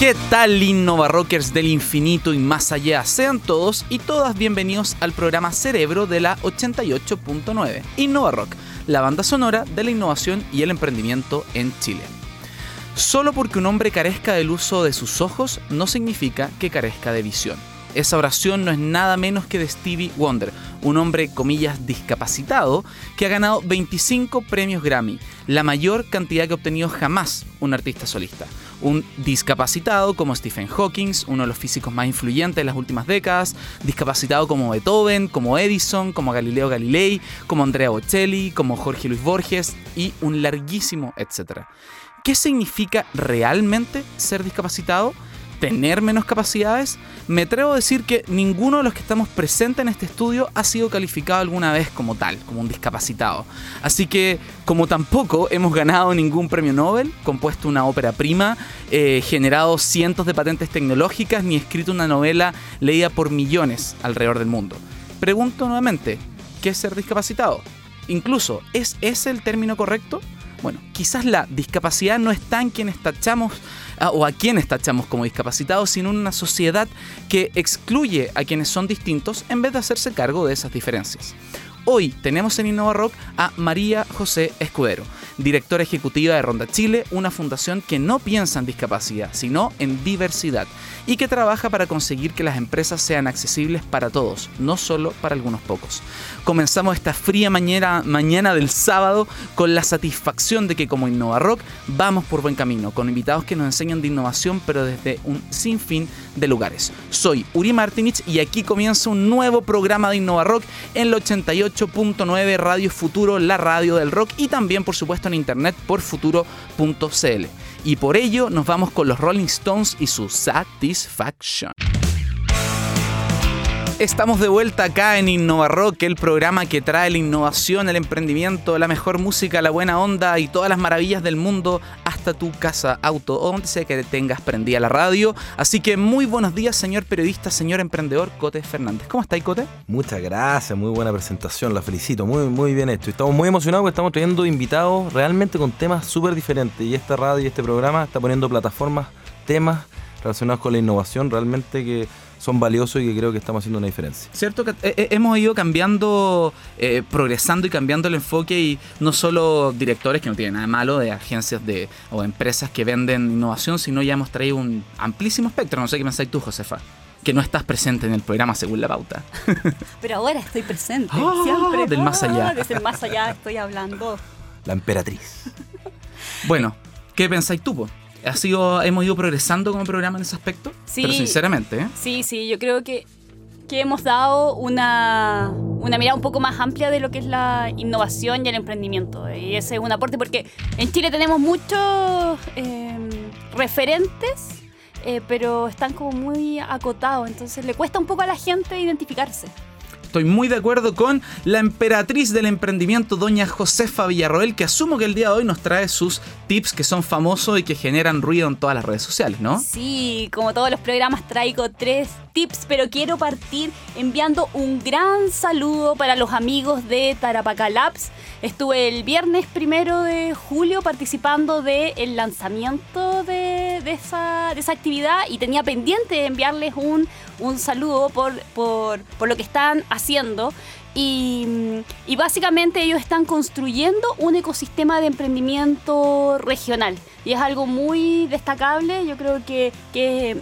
¿Qué tal Innova Rockers del infinito y más allá? Sean todos y todas bienvenidos al programa Cerebro de la 88.9 Innova Rock, la banda sonora de la innovación y el emprendimiento en Chile. Solo porque un hombre carezca del uso de sus ojos no significa que carezca de visión. Esa oración no es nada menos que de Stevie Wonder, un hombre, comillas, discapacitado, que ha ganado 25 premios Grammy, la mayor cantidad que ha obtenido jamás un artista solista. Un discapacitado como Stephen Hawking, uno de los físicos más influyentes de las últimas décadas, discapacitado como Beethoven, como Edison, como Galileo Galilei, como Andrea Bocelli, como Jorge Luis Borges y un larguísimo etcétera. ¿Qué significa realmente ser discapacitado? Tener menos capacidades, me atrevo a decir que ninguno de los que estamos presentes en este estudio ha sido calificado alguna vez como tal, como un discapacitado. Así que, como tampoco hemos ganado ningún premio Nobel, compuesto una ópera prima, eh, generado cientos de patentes tecnológicas, ni escrito una novela leída por millones alrededor del mundo. Pregunto nuevamente, ¿qué es ser discapacitado? Incluso, ¿es ese el término correcto? Bueno, quizás la discapacidad no está en quienes tachamos o a quienes tachamos como discapacitados, sino en una sociedad que excluye a quienes son distintos en vez de hacerse cargo de esas diferencias. Hoy tenemos en Innova Rock a María José Escudero, directora ejecutiva de Ronda Chile, una fundación que no piensa en discapacidad, sino en diversidad y que trabaja para conseguir que las empresas sean accesibles para todos, no solo para algunos pocos. Comenzamos esta fría mañana, mañana del sábado con la satisfacción de que como Innova Rock vamos por buen camino, con invitados que nos enseñan de innovación pero desde un sinfín de lugares. Soy Uri Martinich y aquí comienza un nuevo programa de Innova Rock en el 88.9 Radio Futuro, la radio del rock y también por supuesto en internet por futuro.cl. Y por ello nos vamos con los Rolling Stones y su Satisfaction. Estamos de vuelta acá en Innova Rock, el programa que trae la innovación, el emprendimiento, la mejor música, la buena onda y todas las maravillas del mundo hasta tu casa, auto o donde sea que tengas prendida la radio. Así que muy buenos días, señor periodista, señor emprendedor Cote Fernández. ¿Cómo estáis, Cote? Muchas gracias, muy buena presentación, la felicito, muy, muy bien hecho. Estamos muy emocionados porque estamos trayendo invitados realmente con temas súper diferentes y esta radio y este programa está poniendo plataformas, temas relacionados con la innovación realmente que son valiosos y que creo que estamos haciendo una diferencia. Cierto que eh, eh, hemos ido cambiando, eh, progresando y cambiando el enfoque y no solo directores, que no tienen nada malo, de agencias de, o empresas que venden innovación, sino ya hemos traído un amplísimo espectro. No sé qué pensáis tú, Josefa que no estás presente en el programa según la pauta. Pero ahora estoy presente, ah, siempre. Del más allá. Desde el más allá estoy hablando. La emperatriz. Bueno, ¿qué pensáis tú? Ha sido, hemos ido progresando como programa en ese aspecto. Sí. Pero sinceramente, ¿eh? Sí, sí, yo creo que, que hemos dado una, una mirada un poco más amplia de lo que es la innovación y el emprendimiento. Y ese es un aporte porque en Chile tenemos muchos em, referentes, eh, pero están como muy acotados, entonces le cuesta un poco a la gente identificarse. Estoy muy de acuerdo con la emperatriz del emprendimiento, doña Josefa Villarroel, que asumo que el día de hoy nos trae sus tips que son famosos y que generan ruido en todas las redes sociales, ¿no? Sí, como todos los programas traigo tres tips, pero quiero partir enviando un gran saludo para los amigos de Tarapaca Labs. Estuve el viernes primero de julio participando del lanzamiento de, esa, de, actividad y tenía pendiente enviarles un, un saludo por, por, por lo que están haciendo. Y, y, básicamente ellos están construyendo un ecosistema de emprendimiento regional. Y es algo muy destacable. Yo creo que, que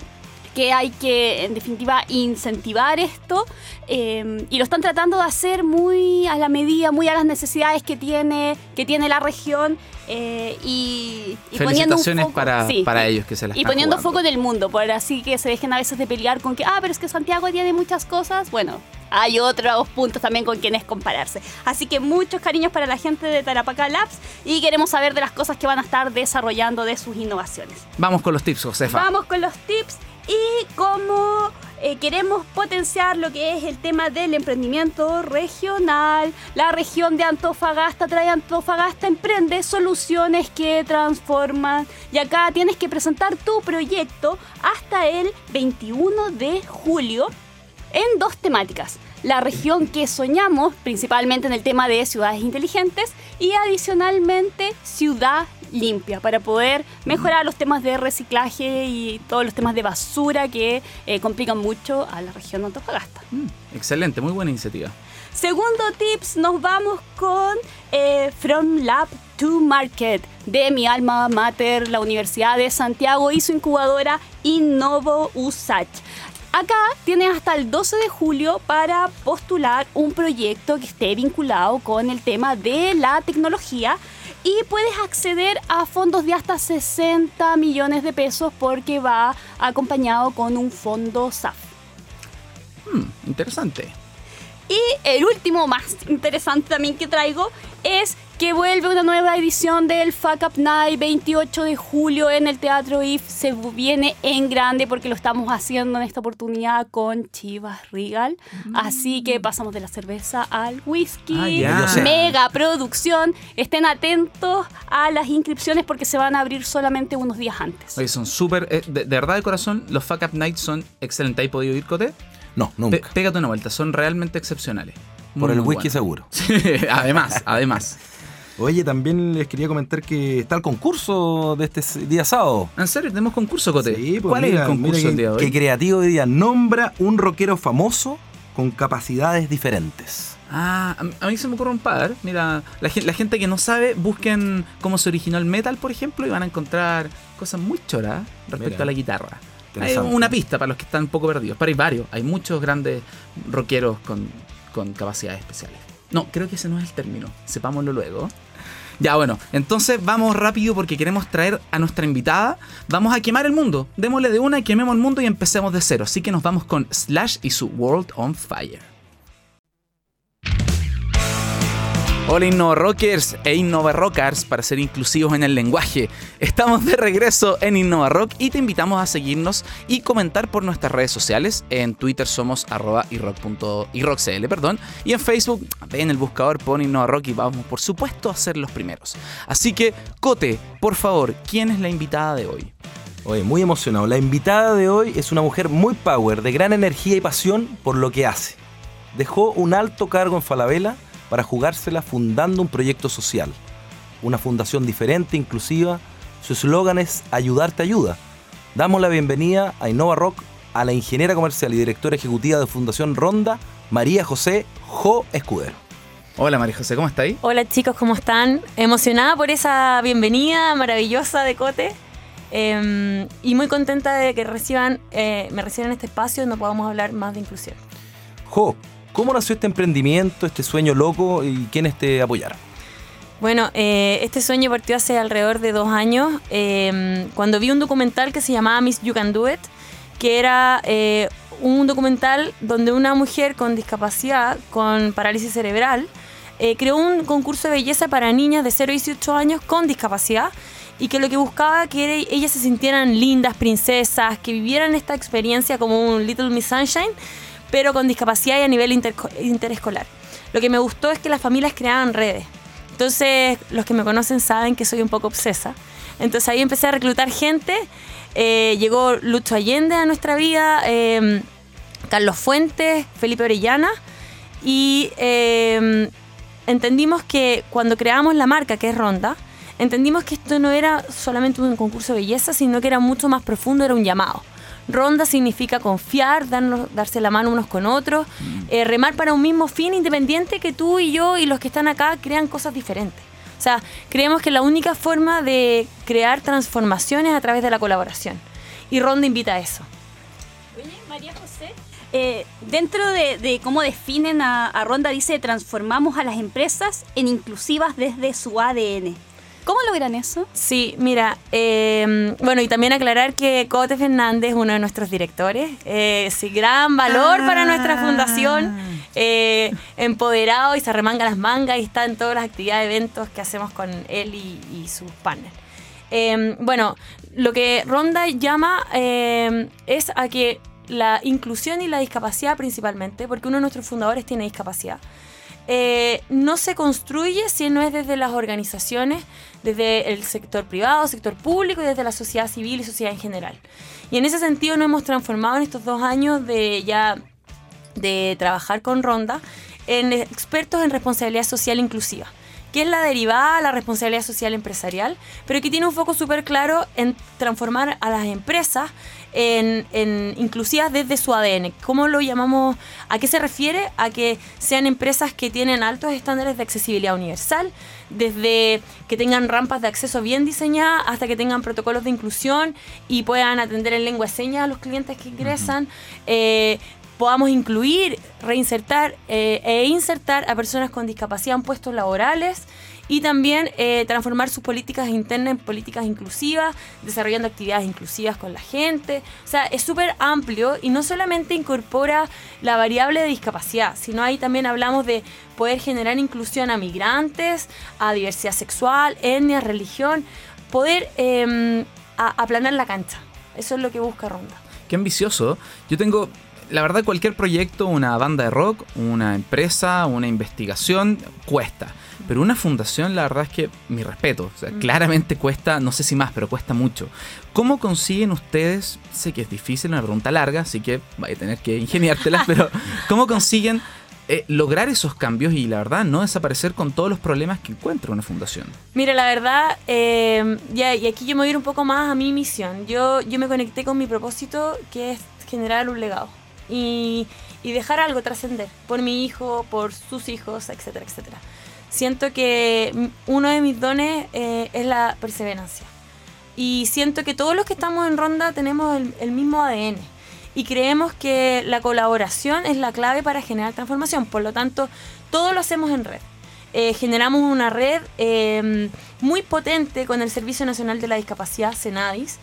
que hay que, en definitiva, incentivar esto eh, y lo están tratando de hacer muy a la medida, muy a las necesidades que tiene, que tiene la región eh, y, Felicitaciones para, para ellos que se las Y poniendo foco en el mundo, por así que se dejen a veces de pelear con que, ah, pero es que Santiago tiene muchas cosas. Bueno, hay otros puntos también con quienes compararse. Así que muchos cariños para la gente de Tarapaca Labs y queremos saber de las cosas que van a estar desarrollando de sus innovaciones. Vamos con los tips, Josefa. Vamos con los tips y cómo eh, queremos potenciar lo que es el tema del emprendimiento regional. La región de Antofagasta trae Antofagasta Emprende soluciones que transforman. Y acá tienes que presentar tu proyecto hasta el 21 de julio en dos temáticas. La región que soñamos, principalmente en el tema de ciudades inteligentes, y adicionalmente ciudad limpia para poder mejorar los temas de reciclaje y todos los temas de basura que eh, complican mucho a la región de Antofagasta. Mm, excelente, muy buena iniciativa. Segundo tips, nos vamos con eh, From Lab to Market de mi alma mater, la Universidad de Santiago y su incubadora Innovo USACH. Acá tienes hasta el 12 de julio para postular un proyecto que esté vinculado con el tema de la tecnología y puedes acceder a fondos de hasta 60 millones de pesos porque va acompañado con un fondo SAF. Hmm, interesante. Y el último más interesante también que traigo es que vuelve una nueva edición del Fuck Up Night 28 de julio en el Teatro IF. Se viene en grande porque lo estamos haciendo en esta oportunidad con Chivas Regal. Así que pasamos de la cerveza al whisky. Ah, ya. Mega producción. Estén atentos a las inscripciones porque se van a abrir solamente unos días antes. Oye, son súper. eh, de, de verdad de corazón, los Fuck Up Nights son excelentes. ¿Has podido ir, Cote? No, nunca. pégate una vuelta, son realmente excepcionales. Por el whisky seguro. además, además. Oye, también les quería comentar que está el concurso de este día sábado. ¿En serio? ¿Tenemos concurso, Cote? Sí, pues ¿Cuál mira, es el concurso mira el día de hoy? Qué creativo hoy día. Nombra un rockero famoso con capacidades diferentes. Ah, a mí- se me ocurre un par. Mira, la, la gente que no sabe, busquen cómo se originó el metal, por ejemplo, y van a encontrar cosas muy choras respecto Mira. a la guitarra. Hay una pista para los que están un poco perdidos. Pero hay varios. Hay muchos grandes rockeros con, con capacidades especiales. No, creo que ese no es el término. Sepámoslo luego. Ya, bueno, entonces vamos rápido porque queremos traer a nuestra invitada. Vamos a quemar el mundo. Démosle de una, quememos el mundo y empecemos de cero. Así que nos vamos con Slash y su World on Fire. Hola Innova Rockers e Innova Rockers para ser inclusivos en el lenguaje. Estamos de regreso en Innova Rock y te invitamos a seguirnos y comentar por nuestras redes sociales. En Twitter somos arroba iRockCL, perdón. Y en Facebook, en el buscador, pon Innova Rock y vamos por supuesto a ser los primeros. Así que, Cote, por favor, ¿quién es la invitada de hoy? Oye, muy emocionado. La invitada de hoy es una mujer muy power, de gran energía y pasión por lo que hace. Dejó un alto cargo en Falabella para jugársela fundando un proyecto social. Una fundación diferente, inclusiva. Su eslogan es Ayudarte ayuda. Damos la bienvenida a Innova Rock a la ingeniera comercial y directora ejecutiva de Fundación Ronda, María José Jo Escudero. Hola María José, ¿cómo está ahí? Hola chicos, ¿cómo están? Emocionada por esa bienvenida maravillosa de Cote eh, y muy contenta de que reciban, eh, me reciban en este espacio donde podamos hablar más de inclusión. Jo, ¿cómo nació este emprendimiento, este sueño loco y quiénes te apoyaron? Bueno, eh, este sueño partió hace alrededor de dos años eh, cuando vi un documental que se llamaba Miss You Can Do It, que era eh, un documental donde una mujer con discapacidad, con parálisis cerebral, eh, creó un concurso de belleza para niñas de 0 a 18 años con discapacidad y que lo que buscaba que ellas se sintieran lindas, princesas, que vivieran esta experiencia como un Little Miss Sunshine, pero con discapacidad y a nivel interescolar. Lo que me gustó es que las familias creaban redes. Entonces, los que me conocen saben que soy un poco obsesa. Entonces ahí empecé a reclutar gente. Eh, llegó Lucho Allende a nuestra vida, eh, Carlos Fuentes, Felipe Orellana. Y eh, entendimos que cuando creamos la marca, que es Ronda, entendimos que esto no era solamente un concurso de belleza, sino que era mucho más profundo, era un llamado. Ronda significa confiar, darnos, darse la mano unos con otros, eh, remar para un mismo fin independiente que tú y yo y los que están acá crean cosas diferentes. O sea, creemos que la única forma de crear transformaciones es a través de la colaboración. Y Ronda invita a eso. Oye, María José. eh, dentro de, de cómo definen a, a Ronda, dice transformamos a las empresas en inclusivas desde su ADN. ¿Cómo logran eso? Sí, mira, eh, bueno, y también aclarar que Cote Fernández es uno de nuestros directores. Eh, sí, gran valor para nuestra fundación. eh, empoderado y se remanga las mangas y está en todas las actividades, eventos que hacemos con él y, y sus partners. Eh, bueno, lo que Ronda llama eh, es a que la inclusión y la discapacidad principalmente, porque uno de nuestros fundadores tiene discapacidad, eh, no se construye si no es desde las organizaciones, desde el sector privado, sector público y desde la sociedad civil y sociedad en general. Y en ese sentido nos hemos transformado en estos dos años de ya de trabajar con Ronda en expertos en responsabilidad social inclusiva. que es la derivada a la responsabilidad social empresarial, pero que tiene un foco súper claro en transformar a las empresas en, en, inclusivas desde su ADN. ¿Cómo lo llamamos? ¿A qué se refiere? A que sean empresas que tienen altos estándares de accesibilidad universal, desde que tengan rampas de acceso bien diseñadas hasta que tengan protocolos de inclusión y puedan atender en lengua de señas a los clientes que ingresan. Eh, podamos incluir, reinsertar eh, e insertar a personas con discapacidad en puestos laborales y también eh, transformar sus políticas internas en políticas inclusivas, desarrollando actividades inclusivas con la gente. O sea, es súper amplio y no solamente incorpora la variable de discapacidad, sino ahí también hablamos de poder generar inclusión a migrantes, a diversidad sexual, etnia, religión, poder em, aplanar la cancha. Eso es lo que busca Ronda. Qué ambicioso. Yo tengo la verdad cualquier proyecto, una banda de rock, una empresa, una investigación, cuesta. Pero una fundación, la verdad es que, mi respeto, o sea, mm. claramente cuesta, no sé si más, pero cuesta mucho. ¿Cómo consiguen ustedes, sé que es difícil, una pregunta larga, así que vaya a tener que ingeniártelas, pero ¿cómo consiguen eh, lograr esos cambios y la verdad no desaparecer con todos los problemas que encuentra una fundación? Mira, la verdad, eh, ya, y aquí yo me voy a ir un poco más a mi misión. Yo, yo me conecté con mi propósito, que es generar un legado y, dejar algo trascender por mi hijo, por sus hijos, etcétera, etcétera. Siento que uno de mis dones eh, es la perseverancia. Y siento que todos los que estamos en ronda tenemos el, el, mismo ADN. Y creemos que la colaboración es la clave para generar transformación. Por lo tanto, todo lo hacemos en red. Eh, generamos una red eh, muy potente con el Servicio Nacional de la Discapacidad, CENADIS,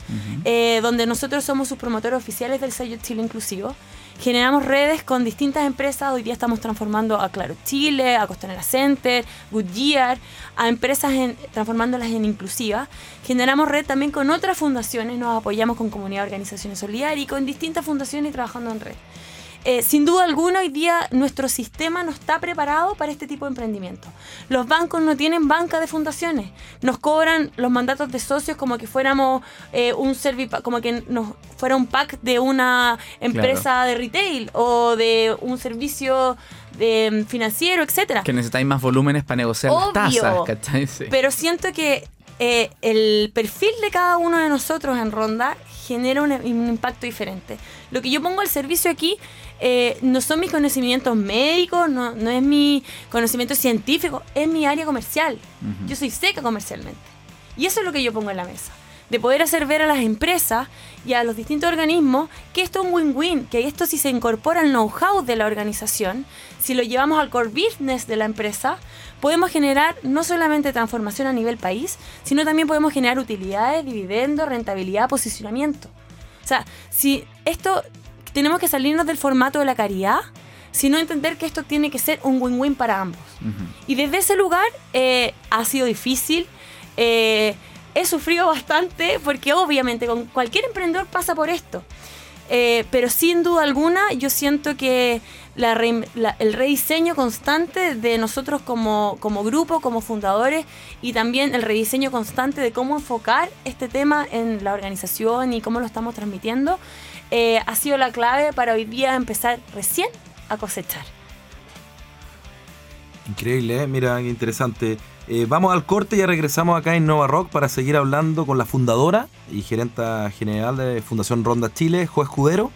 eh, donde nosotros somos sus promotores oficiales del sello Chile Inclusivo. Generamos redes con distintas empresas, hoy día estamos transformando a Claro Chile, a Costanera Center, Goodyear, a empresas transformándolas en inclusivas. Generamos red también con otras fundaciones, nos apoyamos con comunidad de organizaciones solidarias y con distintas fundaciones trabajando en red. Eh, sin duda alguna, hoy día nuestro sistema no está preparado para este tipo de emprendimiento. Los bancos no tienen banca de fundaciones. Nos cobran los mandatos de socios como que fuéramos eh, un como que nos fuera un pack de una empresa de retail o de un servicio de, mm, financiero, etcétera. Que necesitáis más volúmenes para negociar las tasas, ¿cachai? Pero siento que eh, el perfil de cada uno de nosotros en Ronda genera un, impacto diferente. Lo que yo pongo al servicio aquí eh, no son mis conocimientos médicos, no, es mi conocimiento científico, es mi área comercial. Yo soy seca comercialmente. Y eso es lo que yo pongo en la mesa. De poder hacer ver a las empresas y a los distintos organismos que esto es un win-win, que esto si se incorpora al know-how de la organización, si lo llevamos al core business de la empresa, podemos generar no solamente transformación a nivel país, sino también podemos generar utilidades, dividendos, rentabilidad, posicionamiento. O sea, si esto tenemos que salirnos del formato de la caridad, sino entender que esto tiene que ser un win-win para ambos. Y desde ese lugar eh, ha sido difícil. Eh, he sufrido bastante porque obviamente con cualquier emprendedor pasa por esto. Eh, pero sin duda alguna yo siento que el rediseño constante de nosotros como, como, grupo, como fundadores y también el rediseño constante de cómo enfocar este tema en la organización y cómo lo estamos transmitiendo eh, ha sido la clave para hoy día empezar recién a cosechar. Increíble, ¿eh? mira, interesante. Eh, vamos al corte ya regresamos acá en Nova Rock para seguir hablando con la fundadora y gerenta general de Fundación Ronda Chile, Jo Escudero.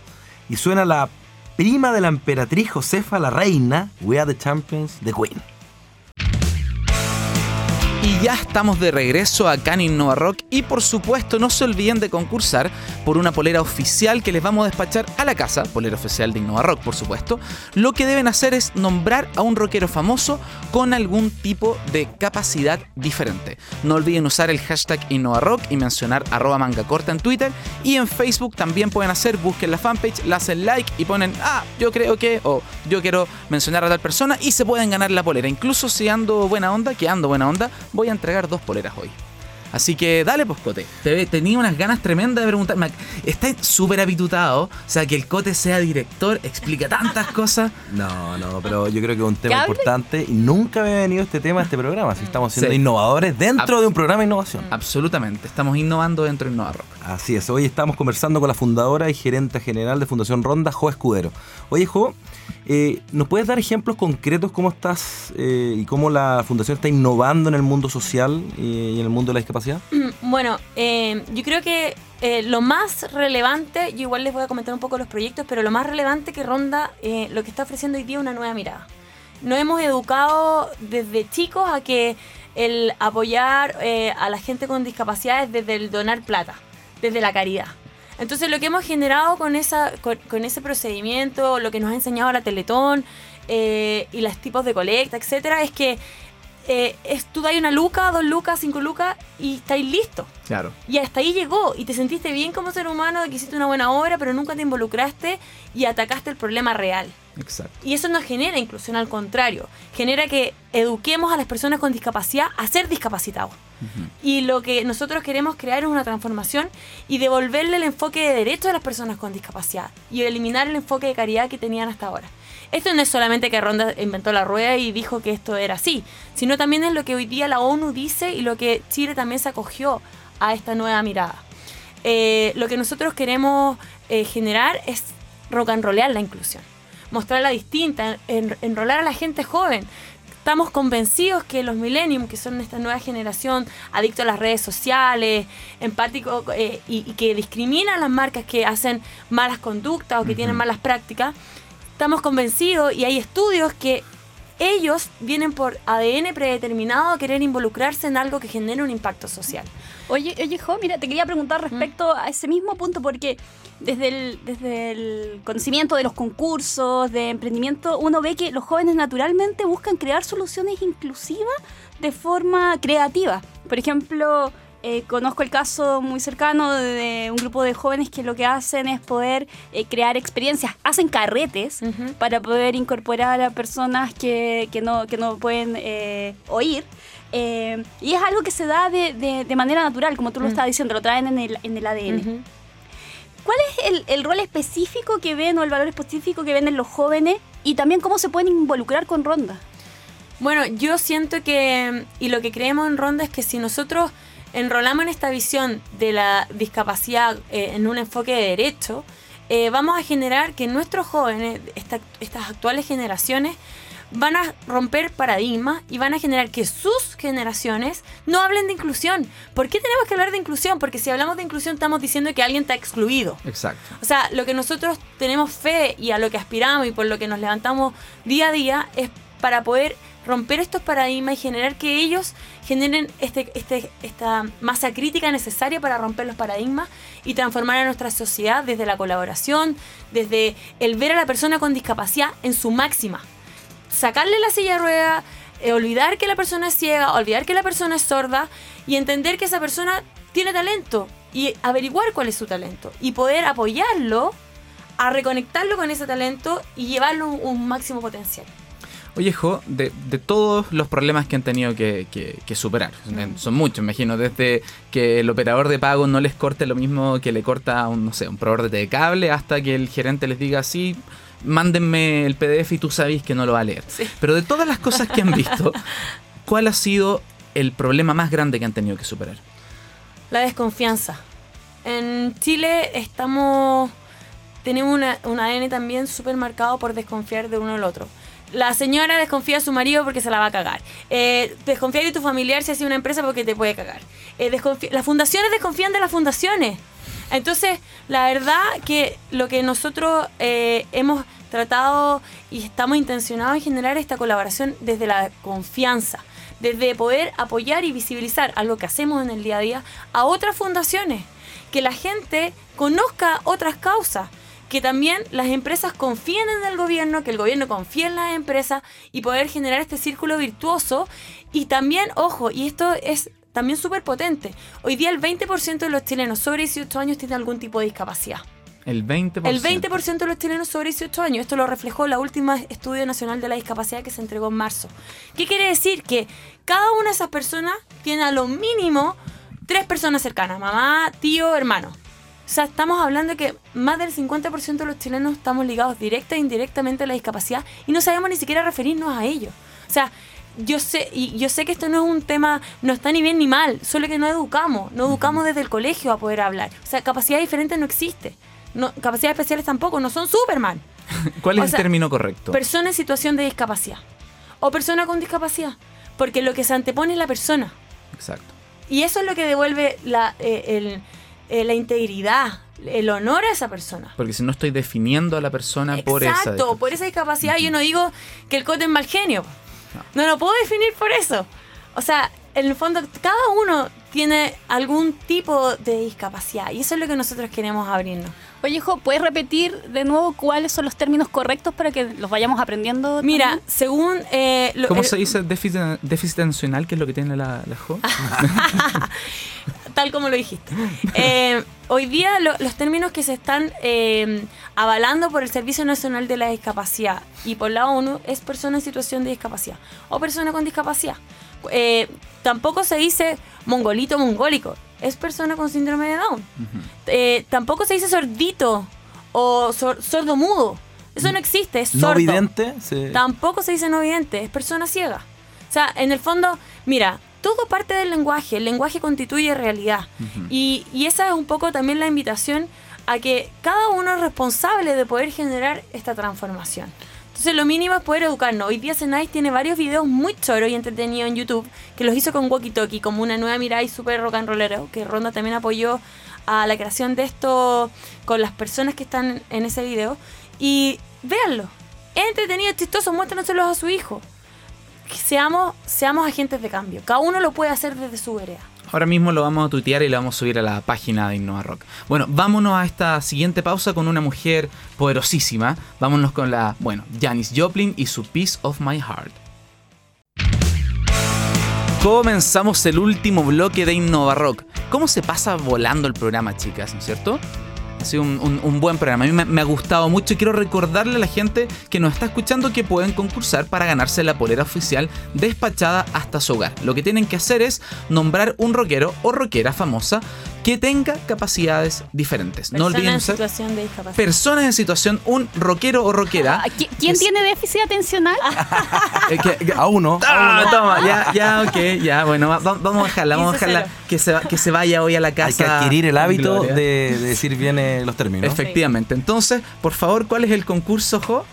Y suena la prima de la emperatriz Josefa la Reina, We Are the Champions, The Queen. Y ya estamos de regreso acá en Innova Rock y por supuesto no se olviden de concursar por una polera oficial que les vamos a despachar a la casa, polera oficial de Innova Rock por supuesto. Lo que deben hacer es nombrar a un rockero famoso con algún tipo de capacidad diferente. No olviden usar el hashtag Innova Rock y mencionar arroba manga corta en Twitter y en Facebook también pueden hacer, busquen la fanpage, la hacen like y ponen, ah, yo creo que, o yo quiero mencionar a tal persona y se pueden ganar la polera. Incluso si ando buena onda, que ando buena onda, voy a entregar dos poleras hoy. Así que dale, pues, Cote. Te, tenía unas ganas tremendas de preguntar. Está súper habitutado. O sea, que el Cote sea director, explica tantas cosas. No, no, pero yo creo que es un tema importante y nunca me ha venido este tema a este programa. Si estamos siendo innovadores dentro de un programa de innovación. Absolutamente. Estamos innovando dentro de Innova Rock. Así es. Hoy estamos conversando con la fundadora y gerente general de Fundación Ronda, Jo Escudero. Oye, Jo, eh, ¿nos puedes dar ejemplos concretos cómo estás eh, y cómo la fundación está innovando en el mundo social y en el mundo de la discapacidad? Bueno, eh, yo creo que lo más relevante, yo igual les voy a comentar un poco los proyectos, pero lo más relevante que ronda lo que está ofreciendo hoy día es una nueva mirada. Nos hemos educado desde chicos a que el apoyar a la gente con discapacidades desde el donar plata, desde la caridad. Entonces lo que hemos generado con, esa, con, ese procedimiento, lo que nos ha enseñado la Teletón eh, y los tipos de colecta, etcétera, es que eh, es, tú das una luca, dos lucas, cinco lucas y estáis listo. Claro. Y hasta ahí llegó y te sentiste bien como ser humano, que hiciste una buena obra, pero nunca te involucraste y atacaste el problema real. Exacto. Y eso no genera inclusión, al contrario, genera que eduquemos a las personas con discapacidad a ser discapacitados. Y lo que nosotros queremos crear es una transformación y devolverle el enfoque de derechos a las personas con discapacidad y eliminar el enfoque de caridad que tenían hasta ahora. Esto no es solamente que Ronda inventó la rueda y dijo que esto era así, sino también es lo que hoy día la ONU dice y lo que Chile también se acogió a esta nueva mirada. Eh, lo que nosotros queremos eh, generar es rock and rollear la inclusión mostrarla distinta, enrolar a la gente joven. Estamos convencidos que los millennium, que son esta nueva generación, adictos a las redes sociales, empáticos eh, y, que discriminan a las marcas que hacen malas conductas o que tienen malas prácticas, estamos convencidos y hay estudios que ellos vienen por ADN predeterminado a querer involucrarse en algo que genere un impacto social. Oye, oye, Jo, mira, te quería preguntar respecto a ese mismo punto porque desde el, desde el conocimiento de los concursos, de emprendimiento, uno ve que los jóvenes naturalmente buscan crear soluciones inclusivas de forma creativa. Por ejemplo, eh, conozco el caso muy cercano de un grupo de jóvenes que lo que hacen es poder eh, crear experiencias, hacen carretes para poder incorporar a personas que, que, no, que no pueden eh, oír. y es algo que se da de, de, manera natural, como tú lo estabas diciendo, lo traen en el, en el ADN. ¿Cuál es el, rol específico que ven o el valor específico que ven en los jóvenes y también cómo se pueden involucrar con Ronda? Bueno, yo siento que, y lo que creemos en Ronda es que si nosotros enrolamos en esta visión de la discapacidad eh, en un enfoque de derecho, eh, vamos a generar que nuestros jóvenes, estas actuales generaciones, van a romper paradigmas y van a generar que sus generaciones no hablen de inclusión. ¿Por qué tenemos que hablar de inclusión? Porque si hablamos de inclusión estamos diciendo que alguien está excluido. Exacto. O sea, lo que nosotros tenemos fe y a lo que aspiramos y por lo que nos levantamos día a día es para poder romper estos paradigmas y generar que ellos generen este, este, esta masa crítica necesaria para romper los paradigmas y transformar a nuestra sociedad desde la colaboración, desde el ver a la persona con discapacidad en su máxima sacarle la silla de rueda, eh, olvidar que la persona es ciega, olvidar que la persona es sorda y entender que esa persona tiene talento y averiguar cuál es su talento y poder apoyarlo a reconectarlo con ese talento y llevarlo a un, máximo potencial. Oye, Jo, de, todos los problemas que han tenido que, superar, mm. son muchos, imagino, desde que el operador de pago no les corte lo mismo que le corta a un, no sé, un proveedor de cable, hasta que el gerente les diga, sí, mándenme el PDF y tú sabes que no lo va a leer. Pero de todas las cosas que han visto, ¿cuál ha sido el problema más grande que han tenido que superar? La desconfianza. En Chile estamos tenemos una, un ADN también súper marcado por desconfiar de uno al otro. La señora desconfía de su marido porque se la va a cagar. Eh, desconfía de tu familiar si hace una empresa porque te puede cagar. Eh, las fundaciones desconfían de las fundaciones. Entonces, la verdad que lo que nosotros eh, hemos tratado y estamos intencionados en generar esta colaboración desde la confianza, desde poder apoyar y visibilizar algo que hacemos en el día a día a otras fundaciones, que la gente conozca otras causas, que también las empresas confíen en el gobierno, que el gobierno confíe en las empresas y poder generar este círculo virtuoso. Y también, ojo, y esto es también súper potente. Hoy día el 20% de los chilenos sobre 18 años tienen algún tipo de discapacidad. El 20%. El 20% de los chilenos sobre 18 años. Esto lo reflejó la última estudio nacional de la discapacidad que se entregó en marzo. ¿Qué quiere decir? Que cada una de esas personas tiene a lo mínimo tres personas cercanas, mamá, tío, hermano. O sea, estamos hablando de que más del 50% de los chilenos estamos ligados directa e indirectamente a la discapacidad y no sabemos ni siquiera referirnos a ello. O sea, yo sé, y yo sé que esto no es un tema, no está ni bien ni mal, solo que no educamos, no educamos desde el colegio a poder hablar. O sea, capacidad diferente no existe. No, capacidades especiales tampoco, no son Superman. ¿Cuál O es el término correcto? Persona en situación de discapacidad. O persona con discapacidad. Porque lo que se antepone es la persona. Exacto. Y eso es lo que devuelve la, eh, el- eh, la integridad, el honor a esa persona. Porque si no estoy definiendo a la persona por esa. Exacto, por esa discapacidad yo no digo que el cote es mal genio. No lo puedo definir por eso. O sea, en el fondo cada uno tiene algún tipo de discapacidad y eso es lo que nosotros queremos abrirnos. Oye, Jo, ¿puedes repetir de nuevo cuáles son los términos correctos para que los vayamos aprendiendo? Mira, también? según... eh, lo- ¿Cómo se dice déficit, déficit atencional, que es lo que tiene la, la Jo? tal como lo dijiste. Eh, hoy día lo- los términos que se están eh, avalando por el Servicio Nacional de la Discapacidad y por la ONU es persona en situación de discapacidad o persona con discapacidad. Eh, tampoco se dice mongolito mongólico, es persona con síndrome de Down. Tampoco se dice sordito o sor- sordo mudo. Eso no existe, es No sordo. vidente. se- Tampoco se dice no vidente, es persona ciega. O sea, en el fondo, mira, todo parte del lenguaje, el lenguaje constituye realidad. y, y esa es un poco también la invitación a que cada uno es responsable de poder generar esta transformación. Entonces lo mínimo es poder educarnos. Hoy día Senais tiene varios videos muy choros y entretenidos en YouTube que los hizo con Walkie Talkie, como una nueva mirada y súper rock and rollero, que Ronda también apoyó a la creación de esto con las personas que están en ese video. Y véanlo. Es entretenido, es chistoso, muéstranoselo a su hijo. Seamos, seamos agentes de cambio. Cada uno lo puede hacer desde su vereda. Ahora mismo lo vamos a tuitear y lo vamos a subir a la página de Innova Rock. Bueno, vámonos a esta siguiente pausa con una mujer poderosísima. Vámonos con la, bueno, Janis Joplin y su Piece of My Heart. Comenzamos el último bloque de Innova Rock. ¿Cómo se pasa volando el programa, chicas? ¿No es cierto? Ha sido un, un- buen programa. A mí me, me ha gustado mucho y quiero recordarle a la gente que nos está escuchando que pueden concursar para ganarse la polera oficial despachada hasta su hogar. Lo que tienen que hacer es nombrar un rockero o rockera famosa que tenga capacidades diferentes. no Persona olviden en usar situación de discapacidad. personas en situación, un rockero o rockera. Ah, ¿qui- ¿Quién Es- tiene déficit atencional? eh, A uno. Ah, toma, ya, ya, ok, ya, bueno, va- va- vamos a dejarla, vamos a 15-0. dejarla que se, que se vaya hoy a la casa. Hay que adquirir el hábito de, de decir bien eh, los términos. Efectivamente. Entonces, por favor, ¿cuál es el concurso, Jo?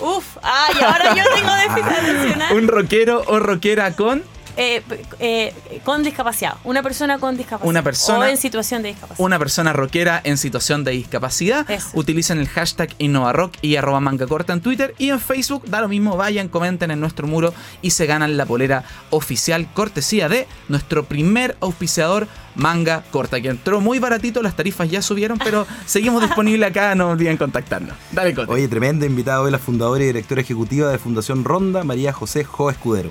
Uf, ay, ahora yo tengo déficit atencional. Un rockero o rockera con Eh, eh, con discapacidad. Una persona con discapacidad. Una persona- O en situación de discapacidad. una persona rockera en situación de discapacidad. Eso. Utilicen el hashtag InnovaRock y arroba manga corta en Twitter y en Facebook. Da lo mismo, vayan, comenten en nuestro muro y se ganan la polera oficial cortesía de nuestro primer auspiciador Manga Corta, que entró muy baratito, las tarifas ya subieron, pero seguimos disponibles acá, no olviden contactarnos. Dale, Cote. Oye, tremenda invitada hoy la fundadora y directora ejecutiva de Fundación Ronda, María José Jo Escudero.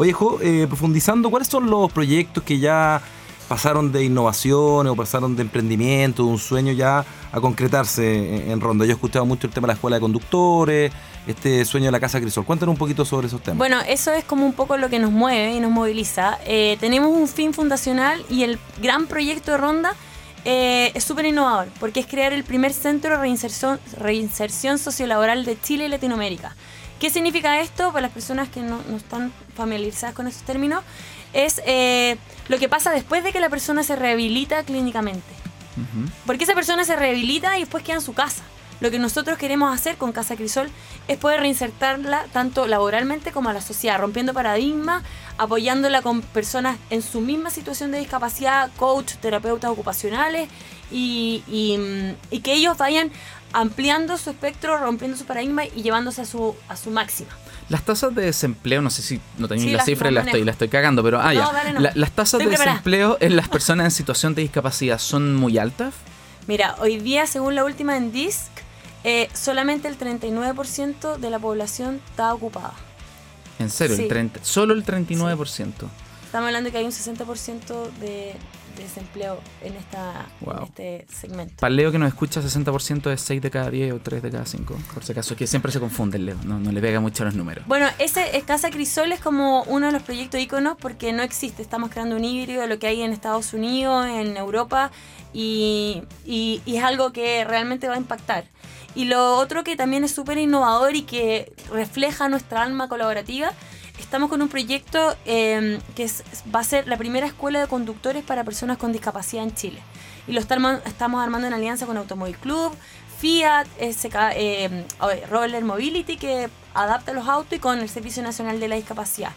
Oye, Jo, eh, profundizando, ¿cuáles son los proyectos que ya pasaron de innovación o pasaron de emprendimiento, de un sueño ya a concretarse en, en Ronda? Yo he escuchado mucho el tema de la escuela de conductores, este sueño de la Casa Crisol. Cuéntanos un poquito sobre esos temas. Bueno, eso es como un poco lo que nos mueve y nos moviliza. Eh, tenemos un fin fundacional y el gran proyecto de Ronda eh, es súper innovador porque es crear el primer centro de reinserción, reinserción sociolaboral de Chile y Latinoamérica. ¿Qué significa esto? Para las personas que no, no están familiarizadas con esos términos, es eh, lo que pasa después de que la persona se rehabilita clínicamente. Porque esa persona se rehabilita y después queda en su casa. Lo que nosotros queremos hacer con Casa Crisol es poder reinsertarla tanto laboralmente como a la sociedad, rompiendo paradigmas, apoyándola con personas en su misma situación de discapacidad, coach, terapeutas ocupacionales y, y, mm, y que ellos vayan ampliando su espectro, rompiendo su paradigma y llevándose a su, a su máxima. Las tasas de desempleo, no sé si no tenéis Sí, la cifra y las la estoy, la estoy cagando, pero ah, No, ya. dale, no. La- las tasas Estoy de preparada. desempleo en las personas en situación de discapacidad son muy altas. Mira, hoy día, según la última en DISC, eh, solamente el 39% de la población está ocupada. En serio, el Sí. 30, solo el 39%. Estamos hablando de que hay un 60% de, desempleo en, esta, Wow. en este segmento. Para Leo que nos escucha, 60% es 6 de cada 10 o 3 de cada 5. Por si acaso, que siempre se confunde el Leo, no, no le pega mucho a los números. Bueno, ese eh, Casa Crisol es como uno de los proyectos íconos porque no existe. Estamos creando un híbrido de lo que hay en Estados Unidos, en Europa, y, y- y es algo que realmente va a impactar. Y lo otro que también es súper innovador y que refleja nuestra alma colaborativa, estamos con un proyecto eh, que es- va a ser la primera escuela de conductores para personas con discapacidad en Chile. Y lo estamos, estamos armando en alianza con Automóvil Club, Fiat, SK, oye, Roller Mobility, que adapta los autos, y con el Servicio Nacional de la Discapacidad.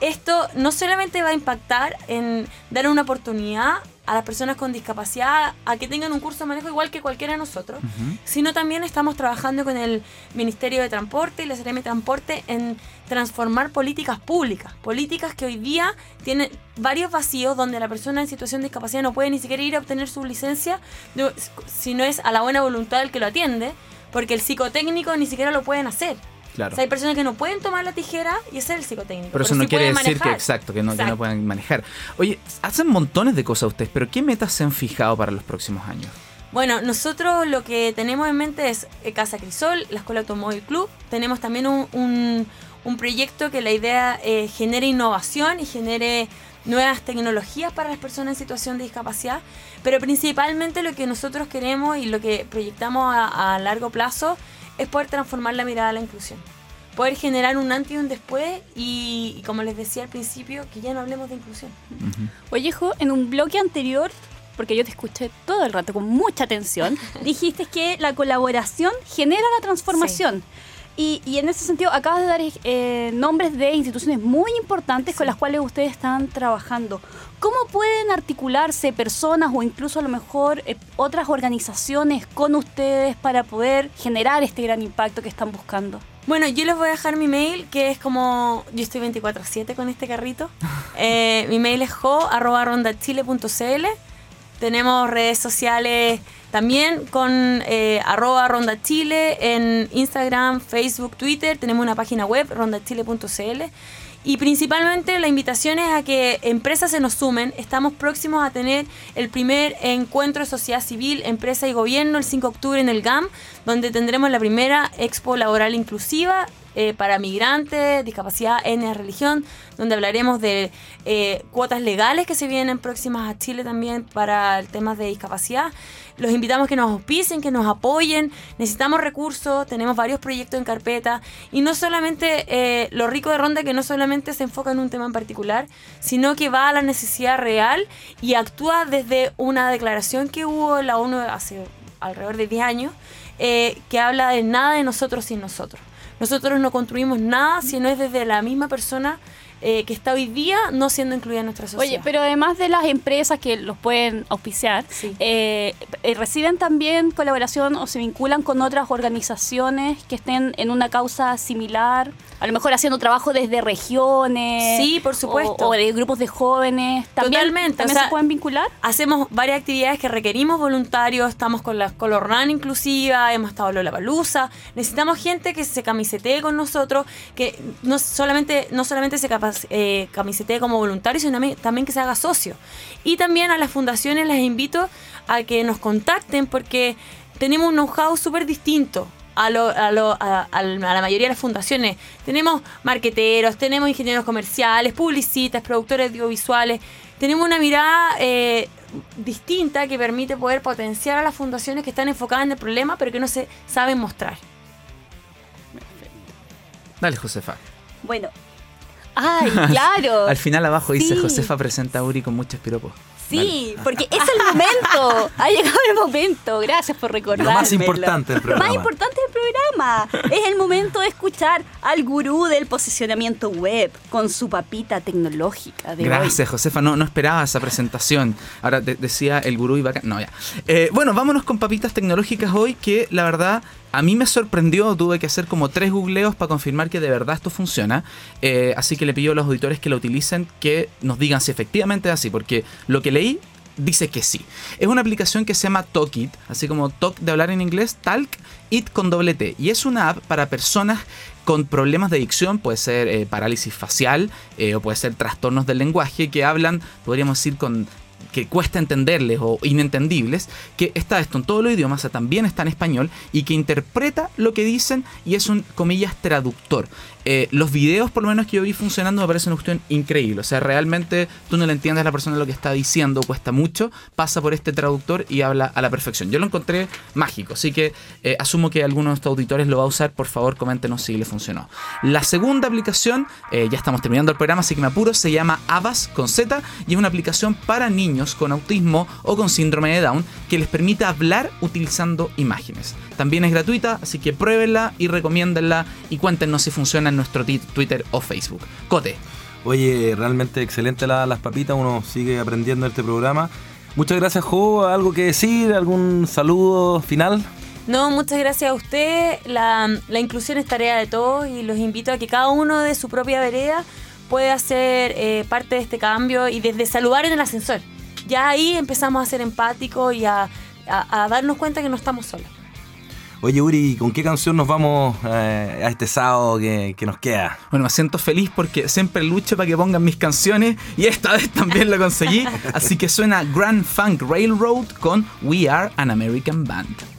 Esto no solamente va a impactar en dar una oportunidad a las personas con discapacidad a que tengan un curso de manejo igual que cualquiera de nosotros, sino también estamos trabajando con el Ministerio de Transporte y la CRM Transporte en transformar políticas públicas, políticas que hoy día tienen varios vacíos donde la persona en situación de discapacidad no puede ni siquiera ir a obtener su licencia si no es a la buena voluntad del que lo atiende, porque el psicotécnico ni siquiera lo pueden hacer. Claro. O sea, hay personas que no pueden tomar la tijera y ese es el psicotécnico. Pero eso no quiere decir que exacto, que no, que no Exacto. puedan manejar. Oye, hacen montones de cosas ustedes, pero ¿qué metas se han fijado para los próximos años? Bueno, nosotros lo que tenemos en mente es eh, Casa Crisol, la Escuela Automóvil Club. Tenemos también un, un- un proyecto que la idea eh, genere innovación y genere nuevas tecnologías para las personas en situación de discapacidad. Pero principalmente lo que nosotros queremos y lo que proyectamos a, a largo plazo es poder transformar la mirada a la inclusión. Poder generar un antes y un después y, y como les decía al principio, que ya no hablemos de inclusión. Oye, Jo, en un bloque anterior, porque yo te escuché todo el rato con mucha atención, dijiste que la colaboración genera la transformación. Y, y en ese sentido, acabas de dar eh, nombres de instituciones muy importantes con las cuales ustedes están trabajando. ¿Cómo pueden articularse personas o incluso a lo mejor eh, otras organizaciones con ustedes para poder generar este gran impacto que están buscando? Bueno, yo les voy a dejar mi mail, que es como. Yo estoy 24-7 con este carrito. Eh, mi mail es jo.rondachile.cl. Tenemos redes sociales también con eh, arroba rondachile en Instagram, Facebook, Twitter. Tenemos una página web, rondachile.cl. Y principalmente la invitación es a que empresas se nos sumen. Estamos próximos a tener el primer encuentro de sociedad civil, empresa y gobierno el 5 de octubre en el GAM, donde tendremos la primera expo laboral inclusiva eh, para migrantes, discapacidad, etnia, religión, donde hablaremos de eh, cuotas legales que se vienen próximas a Chile también para temas de discapacidad. Los invitamos que nos auspicien, que nos apoyen. Necesitamos recursos, tenemos varios proyectos en carpeta. Y no solamente eh, lo rico de Ronda, que no solamente se enfoca en un tema en particular, sino que va a la necesidad real y actúa desde una declaración que hubo en la ONU hace alrededor de 10 años, que habla de nada de nosotros sin nosotros. Nosotros no construimos nada si no es desde la misma persona eh, que está hoy día no siendo incluida en nuestra sociedad. Oye, pero además de las empresas que los pueden auspiciar, Sí. eh, eh, ¿reciben también colaboración o se vinculan con otras organizaciones que estén en una causa similar? A lo mejor haciendo trabajo desde regiones. Sí, por supuesto. O, o de grupos de jóvenes. ¿También, Totalmente, ¿también o sea, se pueden vincular? Hacemos varias actividades que requerimos voluntarios, estamos con la Color Run inclusiva, hemos estado en la Palusa. Necesitamos gente que se camisetee con nosotros, que no solamente, no solamente se capac- eh, camisetee como voluntario, sino también- también que se haga socio. Y también a las fundaciones les invito a que nos contacten porque tenemos un know-how súper distinto. A, lo- a, lo- a- a la mayoría de las fundaciones. Tenemos marqueteros, tenemos ingenieros comerciales, publicistas, productores audiovisuales. Tenemos una mirada eh, distinta que permite poder potenciar a las fundaciones que están enfocadas en el problema, pero que no se saben mostrar. Dale, Josefa. Bueno. ¡Ay, claro! Al final abajo dice. Josefa presenta a Uri con muchos piropos. Sí, porque es el momento. Ha llegado el momento. Gracias por recordar. Lo más importante del Lo más programa. importante del programa. Es el momento de escuchar al gurú del posicionamiento web con su papita tecnológica de hoy. Gracias, Josefa. No, no esperaba esa presentación. Ahora de- decía el gurú y vaca. No, ya. Eh, bueno, vámonos con papitas tecnológicas hoy, que la verdad a mí me sorprendió. Tuve que hacer como tres googleos para confirmar que de verdad esto funciona. Eh, así que le pido a los auditores que lo utilicen que nos digan si efectivamente es así, porque lo que leí dice que sí. Es una aplicación que se llama Talkit, así como Talk de hablar en inglés, Talk It con doble T. Y es una app para personas con problemas de dicción, puede ser eh, parálisis facial eh, o puede ser trastornos del lenguaje que hablan, podríamos decir, con que cuesta entenderles o inentendibles, que está esto en todos los idiomas, o sea, también está en español, y que interpreta lo que dicen y es un, comillas, traductor. Eh, los videos, por lo menos que yo vi funcionando, me parece una cuestión increíble. O sea, realmente tú no le entiendes a la persona lo que está diciendo, cuesta mucho, pasa por este traductor y habla a la perfección. Yo lo encontré mágico, así que eh, asumo que alguno de estos auditores lo va a usar. Por favor, coméntenos si le funcionó. La segunda aplicación, eh, ya estamos terminando el programa, así que me apuro, se llama Avas con Z y es una aplicación para niños con autismo o con síndrome de Down que les permite hablar utilizando imágenes. También es gratuita, así que pruébenla y recomiéndenla y cuéntenos si funciona en nuestro Twitter o Facebook. Cote. Oye, realmente excelente las papitas, uno sigue aprendiendo este programa. Muchas gracias, Jo. ¿Algo que decir? ¿Algún saludo final? No, muchas gracias a usted. La, inclusión es tarea de todos y los invito a que cada uno de su propia vereda pueda ser eh, parte de este cambio y desde saludar en el ascensor. Ya ahí empezamos a ser empáticos y a darnos cuenta que no estamos solos. Oye, Uri, ¿con qué canción nos vamos eh, a este sábado que, que, nos queda? Bueno, me siento feliz porque siempre lucho para que pongan mis canciones y esta vez también lo conseguí. Así que suena Grand Funk Railroad con We Are an American Band.